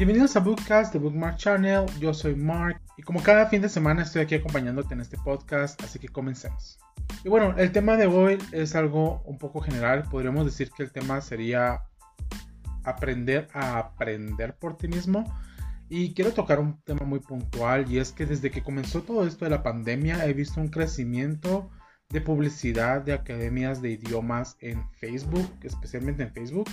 Bienvenidos a Bookcast de Bookmark Channel, yo soy Mark y como cada fin de semana estoy aquí acompañándote en este podcast, así que comencemos. Y bueno, el tema de hoy es algo un poco general, podríamos decir que el tema sería aprender a aprender por ti mismo. Y quiero tocar un tema muy puntual y es que desde que comenzó todo esto de la pandemia he visto un crecimiento de publicidad de academias de idiomas en Facebook, especialmente en Facebook,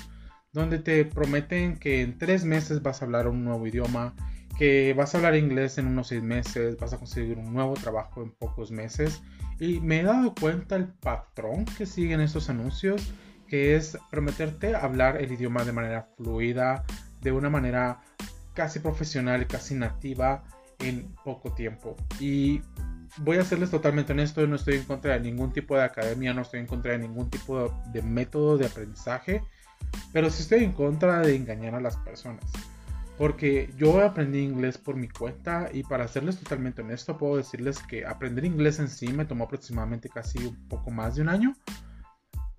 donde te prometen que en tres meses vas a hablar un nuevo idioma, que vas a hablar inglés en unos seis meses, vas a conseguir un nuevo trabajo en pocos meses. Y me he dado cuenta el patrón que siguen estos anuncios, que es prometerte hablar el idioma de manera fluida, de una manera casi profesional, casi nativa en poco tiempo. Y voy a serles totalmente honesto, no estoy en contra de ningún tipo de academia, no estoy en contra de ningún tipo de método de aprendizaje, pero sí estoy en contra de engañar a las personas. Porque yo aprendí inglés por mi cuenta y para serles totalmente honesto puedo decirles que aprender inglés en sí me tomó aproximadamente casi un poco más de un año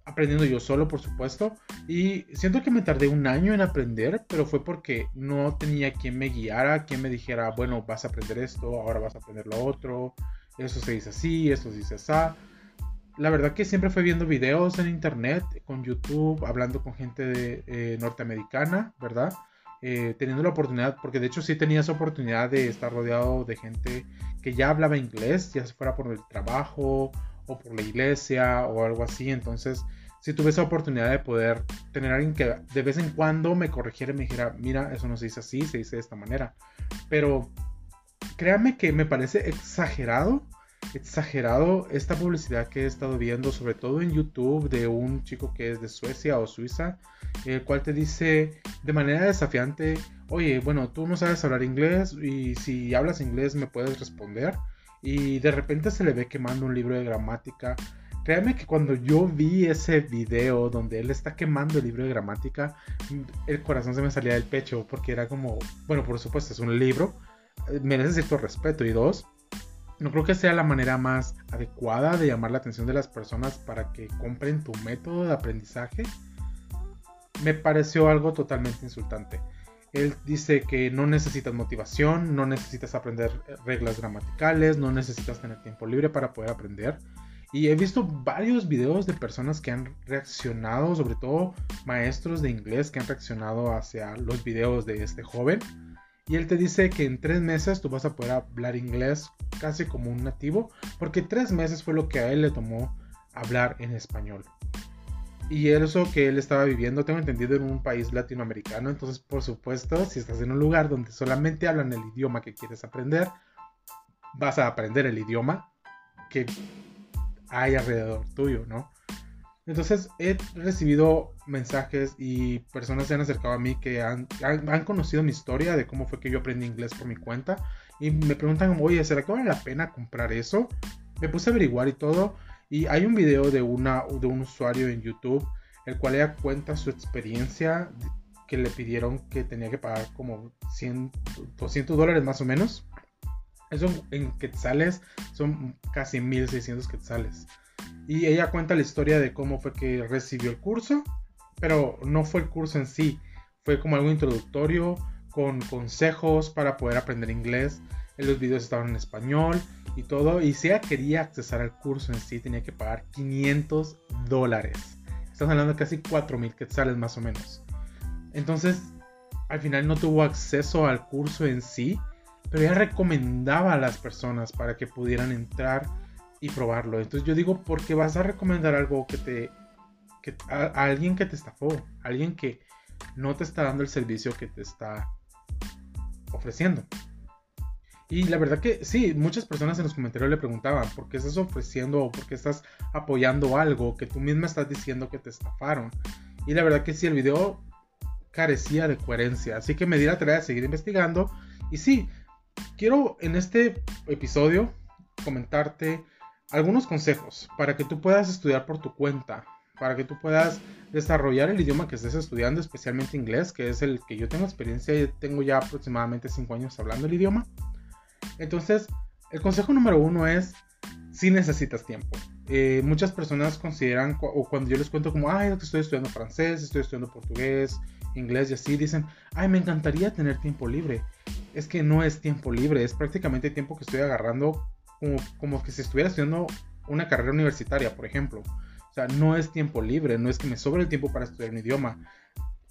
aprendiendo yo solo, por supuesto. Y siento que me tardé un año en aprender, pero fue porque no tenía quien me guiara, quien me dijera, bueno, vas a aprender esto, ahora vas a aprender lo otro, eso se dice así, esto se dice así. La verdad que siempre fue viendo videos en internet, con YouTube, hablando con gente de, eh, norteamericana, ¿verdad? Eh, teniendo la oportunidad, porque de hecho sí tenía esa oportunidad de estar rodeado de gente que ya hablaba inglés, ya fuera por el trabajo o por la iglesia o algo así. Entonces si tuve esa oportunidad de poder tener alguien que de vez en cuando me corrigiera y me dijera, mira, eso no se dice así, se dice de esta manera. Pero créanme que me parece exagerado, exagerado esta publicidad que he estado viendo, sobre todo en YouTube, de un chico que es de Suecia o Suiza, el cual te dice de manera desafiante, oye, bueno, tú no sabes hablar inglés y si hablas inglés me puedes responder. Y de repente se le ve quemando un libro de gramática Créanme que cuando yo vi ese video donde él está quemando el libro de gramática, el corazón se me salía del pecho porque era como, bueno, por supuesto es un libro, eh, merece cierto respeto y dos, no creo que sea la manera más adecuada de llamar la atención de las personas para que compren tu método de aprendizaje. Me pareció algo totalmente insultante. Él dice que no necesitas motivación, no necesitas aprender reglas gramaticales, no necesitas tener tiempo libre para poder aprender. Y he visto varios videos de personas que han reaccionado, sobre todo maestros de inglés que han reaccionado hacia los videos de este joven. Y él te dice que en tres meses tú vas a poder hablar inglés casi como un nativo, porque tres meses fue lo que a él le tomó hablar en español. Y eso que él estaba viviendo, tengo entendido, en un país latinoamericano. Entonces, por supuesto, si estás en un lugar donde solamente hablan el idioma que quieres aprender, vas a aprender el idioma que hay alrededor tuyo, ¿no? Entonces he recibido mensajes y personas se han acercado a mí que han, han, conocido mi historia de cómo fue que yo aprendí inglés por mi cuenta y me preguntan, oye, ¿será que vale la pena comprar eso? Me puse a averiguar y todo y hay un video de, una, de un usuario en YouTube el cual ella cuenta su experiencia que le pidieron que tenía que pagar como 100, 200 dólares más o menos eso en quetzales son casi 1600 quetzales. Y ella cuenta la historia de cómo fue que recibió el curso, pero no fue el curso en sí, fue como algo introductorio con consejos para poder aprender inglés. Los videos estaban en español y todo. Y si ella quería accesar al curso en sí, tenía que pagar 500 dólares. Estamos hablando de casi 4000 quetzales más o menos. Entonces, al final no tuvo acceso al curso en sí pero ella recomendaba a las personas para que pudieran entrar y probarlo. Entonces yo digo, ¿por qué vas a recomendar algo que te... A, alguien que te estafó, alguien que no te está dando el servicio que te está ofreciendo. Y la verdad que sí, muchas personas en los comentarios le preguntaban, ¿por qué estás ofreciendo o por qué estás apoyando algo que tú misma estás diciendo que te estafaron? Y la verdad que sí, el video carecía de coherencia, así que me di la tarea de seguir investigando. Y sí, quiero en este episodio comentarte algunos consejos para que tú puedas estudiar por tu cuenta, para que tú puedas desarrollar el idioma que estés estudiando, especialmente inglés, que es el que yo tengo experiencia, y tengo ya aproximadamente 5 años hablando el idioma. Entonces, el consejo número uno es si necesitas tiempo. eh, muchas personas consideran, o cuando yo les cuento como, ay, estoy estudiando francés, estoy estudiando portugués, inglés y así, dicen, ay, me encantaría tener tiempo libre. Es que no es tiempo libre, es prácticamente tiempo que estoy agarrando como, como que si estuviera estudiando una carrera universitaria, por ejemplo. O sea, no es tiempo libre, no es que me sobre el tiempo para estudiar un idioma.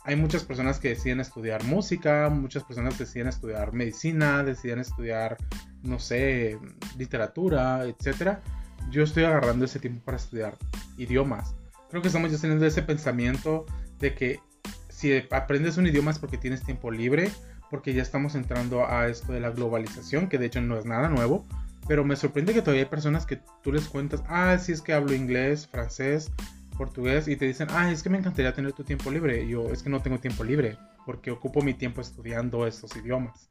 Hay muchas personas que deciden estudiar música, muchas personas deciden estudiar medicina, deciden estudiar, no sé, literatura, etcétera yo estoy agarrando ese tiempo para estudiar idiomas. Creo que estamos ya teniendo ese pensamiento de que si aprendes un idioma es porque tienes tiempo libre, porque ya estamos entrando a esto de la globalización, que de hecho no es nada nuevo, pero me sorprende que todavía hay personas que tú les cuentas, ah, sí es que hablo inglés, francés, portugués, y te dicen, ah, es que me encantaría tener tu tiempo libre. Y yo, es que no tengo tiempo libre, porque ocupo mi tiempo estudiando estos idiomas.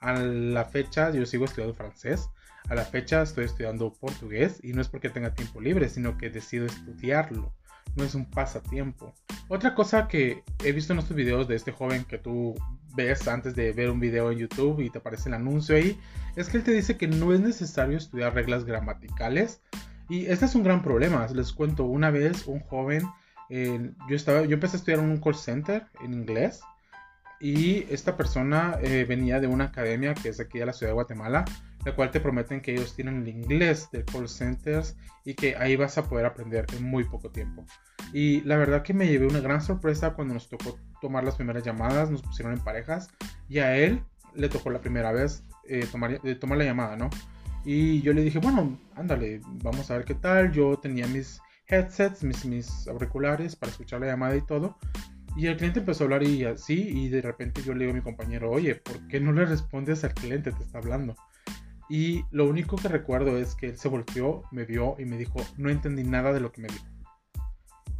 A la fecha yo sigo estudiando francés, a la fecha estoy estudiando portugués y no es porque tenga tiempo libre, sino que decido estudiarlo. No es un pasatiempo. Otra cosa que he visto en estos videos de este joven que tú ves antes de ver un video en YouTube y te aparece el anuncio ahí, es que él te dice que no es necesario estudiar reglas gramaticales. Y este es un gran problema. Les cuento, una vez un joven, yo, estaba, yo empecé a estudiar en un call center en inglés y esta persona eh, venía de una academia que es aquí de la ciudad de Guatemala la cual te prometen que ellos tienen el inglés de call centers y que ahí vas a poder aprender en muy poco tiempo. Y la verdad que me llevé una gran sorpresa cuando nos tocó tomar las primeras llamadas, nos pusieron en parejas y a él le tocó la primera vez eh, tomar, eh, tomar la llamada, ¿no? Y yo le dije, bueno, ándale, vamos a ver qué tal. Yo tenía mis headsets, mis, mis auriculares para escuchar la llamada y todo. Y el cliente empezó a hablar y así, y de repente yo le digo a mi compañero, oye, ¿por qué no le respondes al cliente? Te está hablando. Y lo único que recuerdo es que él se volteó, me vio y me dijo, no entendí nada de lo que me dijo.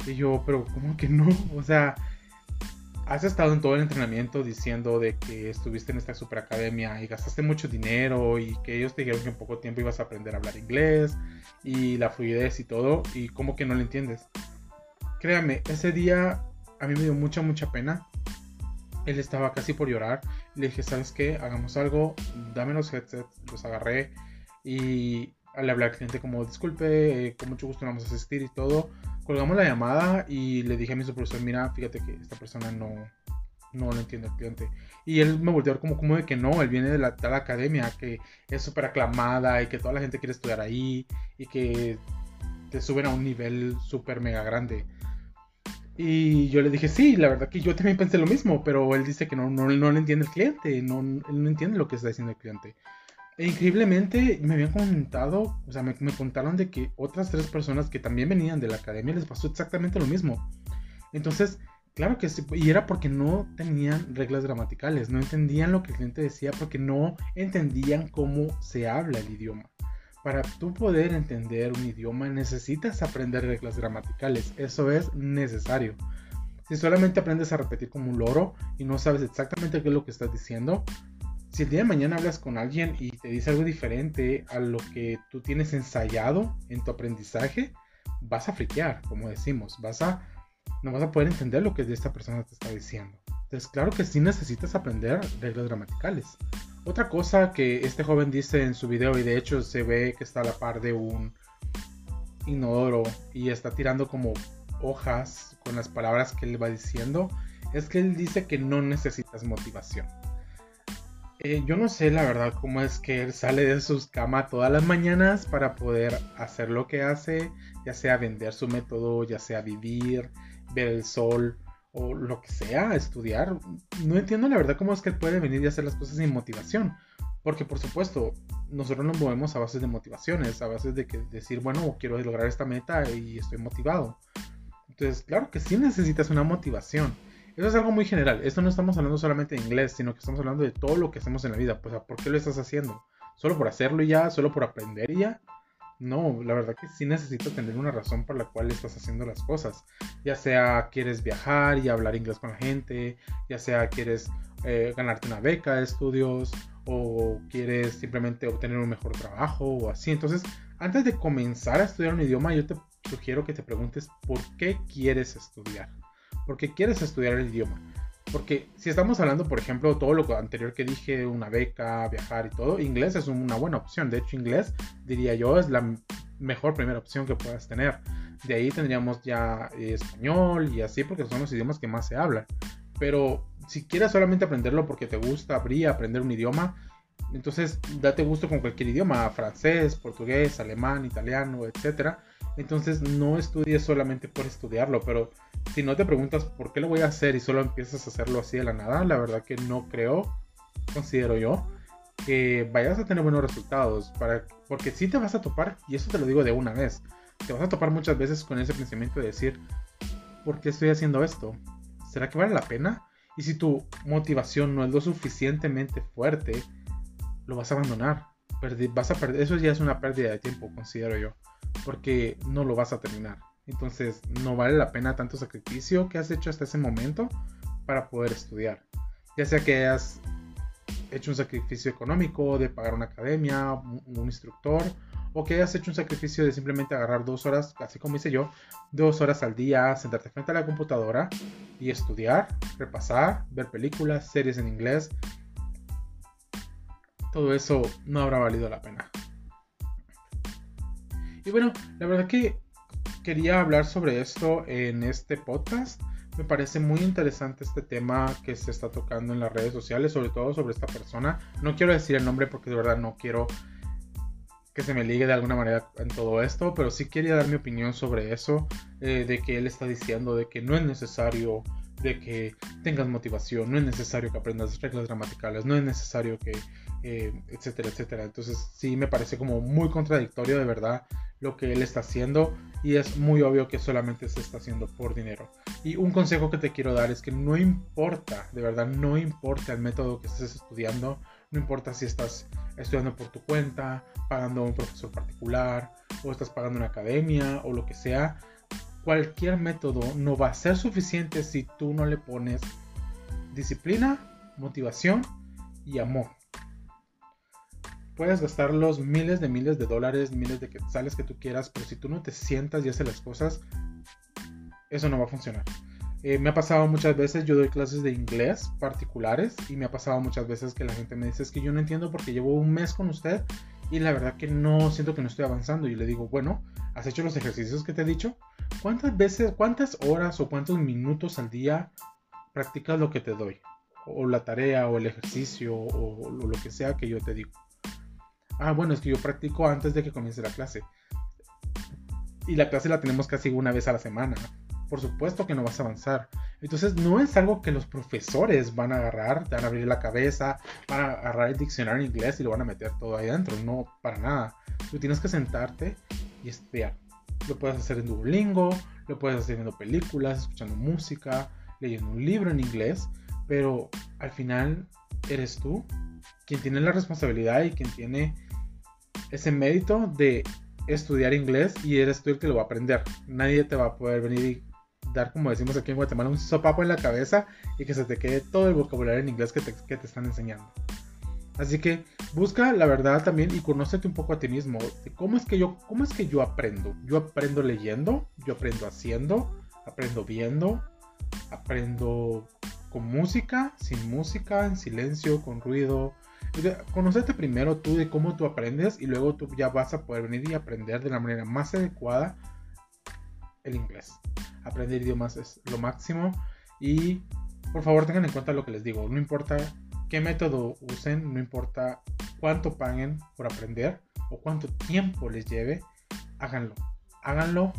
Y yo, pero ¿cómo que no? O sea, has estado en todo el entrenamiento diciendo de que estuviste en esta super academia y gastaste mucho dinero y que ellos te dijeron que en poco tiempo ibas a aprender a hablar inglés y la fluidez y todo y cómo que no lo entiendes. Créame, ese día a mí me dio mucha, mucha pena él estaba casi por llorar. Le dije, ¿sabes qué? Hagamos algo, dame los headsets, los agarré y le hablé al cliente como, disculpe, eh, con mucho gusto vamos a asistir y todo. Colgamos la llamada y le dije a mi supervisor, mira, fíjate que esta persona no, no lo entiende el cliente. Y él me volvió a ver como, como de que no, él viene de la tal academia que es súper aclamada y que toda la gente quiere estudiar ahí y que te suben a un nivel súper mega grande. Y yo le dije, sí, la verdad que yo también pensé lo mismo, pero él dice que no, no, no le entiende el cliente, no, él no entiende lo que está diciendo el cliente. E increíblemente me habían comentado, o sea, me, me, contaron de que otras tres personas que también venían de la academia les pasó exactamente lo mismo. Entonces, claro que sí, y era porque no tenían reglas gramaticales, no entendían lo que el cliente decía porque no entendían cómo se habla el idioma. Para tú poder entender un idioma necesitas aprender reglas gramaticales, eso es necesario. Si solamente aprendes a repetir como un loro y no sabes exactamente qué es lo que estás diciendo, si el día de mañana hablas con alguien y te dice algo diferente a lo que tú tienes ensayado en tu aprendizaje, vas a friquear, como decimos, vas a no vas a poder entender lo que esta persona te está diciendo. Claro que sí necesitas aprender reglas gramaticales. Otra cosa que este joven dice en su video, y de hecho se ve que está a la par de un inodoro y está tirando como hojas con las palabras que él va diciendo, es que él dice que no necesitas motivación. Eh, yo no sé la verdad cómo es que él sale de sus camas todas las mañanas para poder hacer lo que hace, ya sea vender su método, ya sea vivir, ver el sol, o lo que sea, estudiar. No entiendo la verdad cómo es que puede venir y hacer las cosas sin motivación. Porque por supuesto, nosotros nos movemos a bases de motivaciones, a bases de que decir, bueno, quiero lograr esta meta y estoy motivado. Entonces, claro que sí necesitas una motivación. Eso es algo muy general. Esto no estamos hablando solamente de inglés, sino que estamos hablando de todo lo que hacemos en la vida. Pues, ¿por qué lo estás haciendo? ¿Solo por hacerlo y ya? ¿Solo por aprender y ya? No, la verdad que sí necesitas tener una razón por la cual estás haciendo las cosas. Ya sea quieres viajar y hablar inglés con la gente, ya sea quieres eh, ganarte una beca de estudios o quieres simplemente obtener un mejor trabajo o así. Entonces, antes de comenzar a estudiar un idioma, yo te sugiero que te preguntes por qué quieres estudiar. ¿Por qué quieres estudiar el idioma? Porque si estamos hablando, por ejemplo, todo lo anterior que dije, una beca, viajar y todo, inglés es una buena opción. De hecho, inglés, diría yo, es la mejor primera opción que puedas tener. De ahí tendríamos ya español y así porque son los idiomas que más se hablan. Pero si quieres solamente aprenderlo porque te gusta, abrir, aprender un idioma, entonces date gusto con cualquier idioma, francés, portugués, alemán, italiano, etc. Entonces no estudies solamente por estudiarlo, pero si no te preguntas por qué lo voy a hacer y solo empiezas a hacerlo así de la nada, la verdad que no creo, considero yo, que vayas a tener buenos resultados, para, porque si te vas a topar, y eso te lo digo de una vez, te vas a topar muchas veces con ese pensamiento de decir, ¿por qué estoy haciendo esto? ¿Será que vale la pena? Y si tu motivación no es lo suficientemente fuerte, lo vas a abandonar. vas a perder, eso ya es una pérdida de tiempo, considero yo, porque no lo vas a terminar. Entonces, no vale la pena tanto sacrificio que has hecho hasta ese momento para poder estudiar. Ya sea que hayas hecho un sacrificio económico de pagar una academia, un instructor, o que hayas hecho un sacrificio de simplemente agarrar dos horas, así como hice yo, dos horas al día, sentarte frente a la computadora y estudiar, repasar, ver películas, series en inglés. Todo eso no habrá valido la pena. Y bueno, la verdad que quería hablar sobre esto en este podcast. Me parece muy interesante este tema que se está tocando en las redes sociales, sobre todo sobre esta persona. No quiero decir el nombre porque de verdad no quiero que se me ligue de alguna manera en todo esto, pero sí quería dar mi opinión sobre eso, eh, de que él está diciendo de que no es necesario de que tengas motivación, no es necesario que aprendas reglas gramaticales, no es necesario que, eh, etcétera, etcétera. Entonces sí me parece como muy contradictorio de verdad lo que él está haciendo y es muy obvio que solamente se está haciendo por dinero. Y un consejo que te quiero dar es que no importa, de verdad, no importa el método que estés estudiando, no importa si estás estudiando por tu cuenta, pagando a un profesor particular, o estás pagando una academia, o lo que sea, cualquier método no va a ser suficiente si tú no le pones disciplina, motivación y amor. Puedes gastar los miles de miles de dólares, miles de quetzales que tú quieras, pero si tú no te sientas y haces las cosas, eso no va a funcionar. Eh, me ha pasado muchas veces, yo doy clases de inglés particulares y me ha pasado muchas veces que la gente me dice es que yo no entiendo porque llevo un mes con usted y la verdad que no siento que no estoy avanzando y le digo, bueno, ¿has hecho los ejercicios que te he dicho? ¿Cuántas veces, cuántas horas o cuántos minutos al día practicas lo que te doy? O la tarea o el ejercicio o, o lo que sea que yo te digo. Ah, bueno, es que yo practico antes de que comience la clase. Y la clase la tenemos casi una vez a la semana por supuesto que no vas a avanzar. Entonces no es algo que los profesores van a agarrar, te van a abrir la cabeza, van a agarrar el diccionario en inglés y lo van a meter todo ahí adentro. No, para nada. Tú tienes que sentarte y estudiar. Lo puedes hacer en Duolingo, lo puedes hacer viendo películas, escuchando música, leyendo un libro en inglés, pero al final eres tú quien tiene la responsabilidad y quien tiene ese mérito de estudiar inglés y eres tú el que lo va a aprender. Nadie te va a poder venir y dar, como decimos aquí en Guatemala, un sopapo en la cabeza y que se te quede todo el vocabulario en inglés que te, que te están enseñando. Así que busca la verdad también y conócete un poco a ti mismo. ¿Cómo es que yo, cómo es que yo aprendo? Yo aprendo leyendo, yo aprendo haciendo, aprendo viendo, aprendo con música, sin música, en silencio, con ruido. Conocete primero tú de cómo tú aprendes y luego tú ya vas a poder venir y aprender de la manera más adecuada el inglés aprender idiomas es lo máximo. Y por favor tengan en cuenta lo que les digo. No importa qué método usen, no importa cuánto paguen por aprender o cuánto tiempo les lleve, háganlo. Háganlo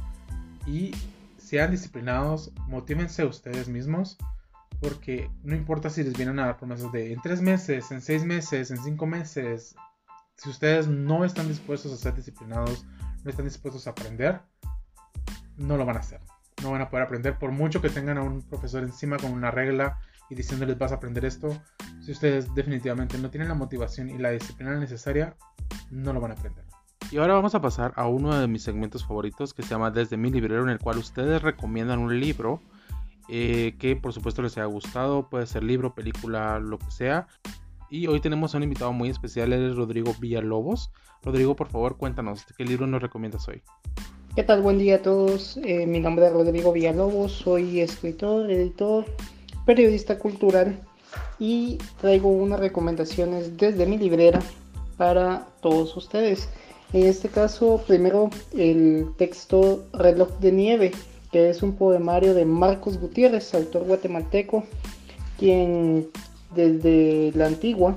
y sean disciplinados, motívense ustedes mismos. Porque no importa si les vienen a dar promesas de en tres meses, en seis meses, en cinco meses. Si ustedes no están dispuestos a ser disciplinados, no están dispuestos a aprender, no lo van a hacer no van a poder aprender por mucho que tengan a un profesor encima con una regla y diciéndoles vas a aprender esto. Si ustedes definitivamente no tienen la motivación y la disciplina necesaria, no lo van a aprender. Y ahora vamos a pasar a uno de mis segmentos favoritos que se llama Desde mi librero, en el cual ustedes recomiendan un libro eh, que por supuesto les haya gustado, puede ser libro, película, lo que sea. Y hoy tenemos a un invitado muy especial, él es Rodrigo Villalobos. Rodrigo, por favor, cuéntanos, ¿qué libro nos recomiendas hoy? ¿Qué tal? Buen día a todos. Eh, mi nombre es Rodrigo Villalobos, soy escritor, editor, periodista cultural y traigo unas recomendaciones desde mi librera para todos ustedes. En este caso, primero el texto Reloj de Nieve, que es un poemario de Marcos Gutiérrez, autor guatemalteco, quien desde la antigua,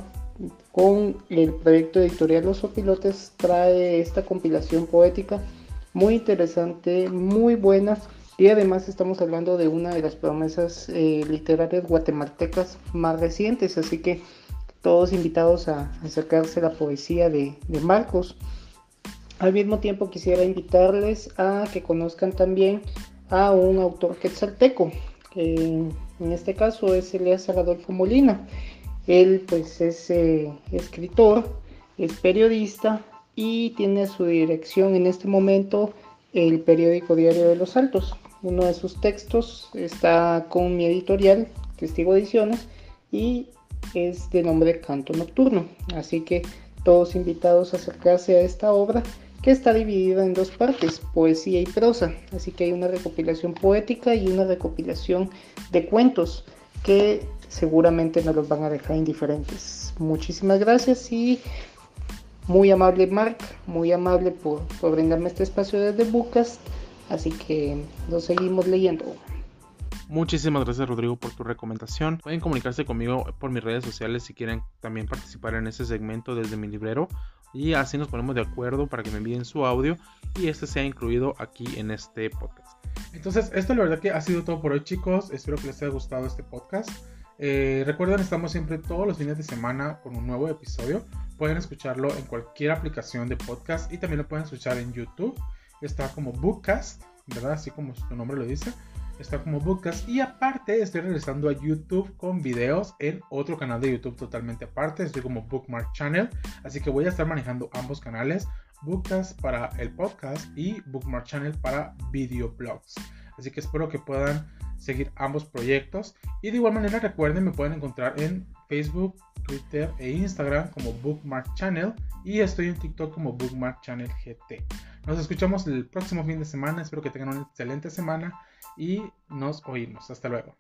con el proyecto editorial Los Opilotes, trae esta compilación poética muy interesante, muy buena. Y además estamos hablando de una de las promesas eh, literarias guatemaltecas más recientes, así que todos invitados a acercarse a la poesía de, de Marcos. Al mismo tiempo quisiera invitarles a que conozcan también a un autor quetzalteco, que en este caso es Elías Adolfo Molina. Él pues es eh, escritor, es periodista y tiene su dirección en este momento el periódico Diario de los Altos. Uno de sus textos está con mi editorial, Testigo Ediciones, y es de nombre Canto Nocturno. Así que todos invitados a acercarse a esta obra que está dividida en dos partes, poesía y prosa. Así que hay una recopilación poética y una recopilación de cuentos que seguramente nos los van a dejar indiferentes. Muchísimas gracias y muy amable Mark, muy amable por, por brindarme este espacio desde Bucas. Así que nos seguimos leyendo. Muchísimas gracias Rodrigo por tu recomendación. Pueden comunicarse conmigo por mis redes sociales si quieren también participar en ese segmento desde mi librero y así nos ponemos de acuerdo para que me envíen su audio y este sea incluido aquí en este podcast. Entonces, esto la verdad que ha sido todo por hoy chicos. Espero que les haya gustado este podcast. Eh, recuerden, estamos siempre todos los fines de semana con un nuevo episodio. Pueden escucharlo en cualquier aplicación de podcast y también lo pueden escuchar en YouTube. Está como Bookcast, ¿verdad? Así como su nombre lo dice está como Bookcast. Y aparte, estoy regresando a YouTube con videos en otro canal de YouTube totalmente aparte. Estoy como Bookmark Channel. Así que voy a estar manejando ambos canales. Bookcast para el podcast y Bookmark Channel para videoblogs. Así que espero que puedan seguir ambos proyectos. Y de igual manera recuerden, me pueden encontrar en Facebook, Twitter e Instagram como Bookmark Channel. Y estoy en TikTok como Bookmark Channel GT. Nos escuchamos el próximo fin de semana. Espero que tengan una excelente semana y nos oímos. Hasta luego.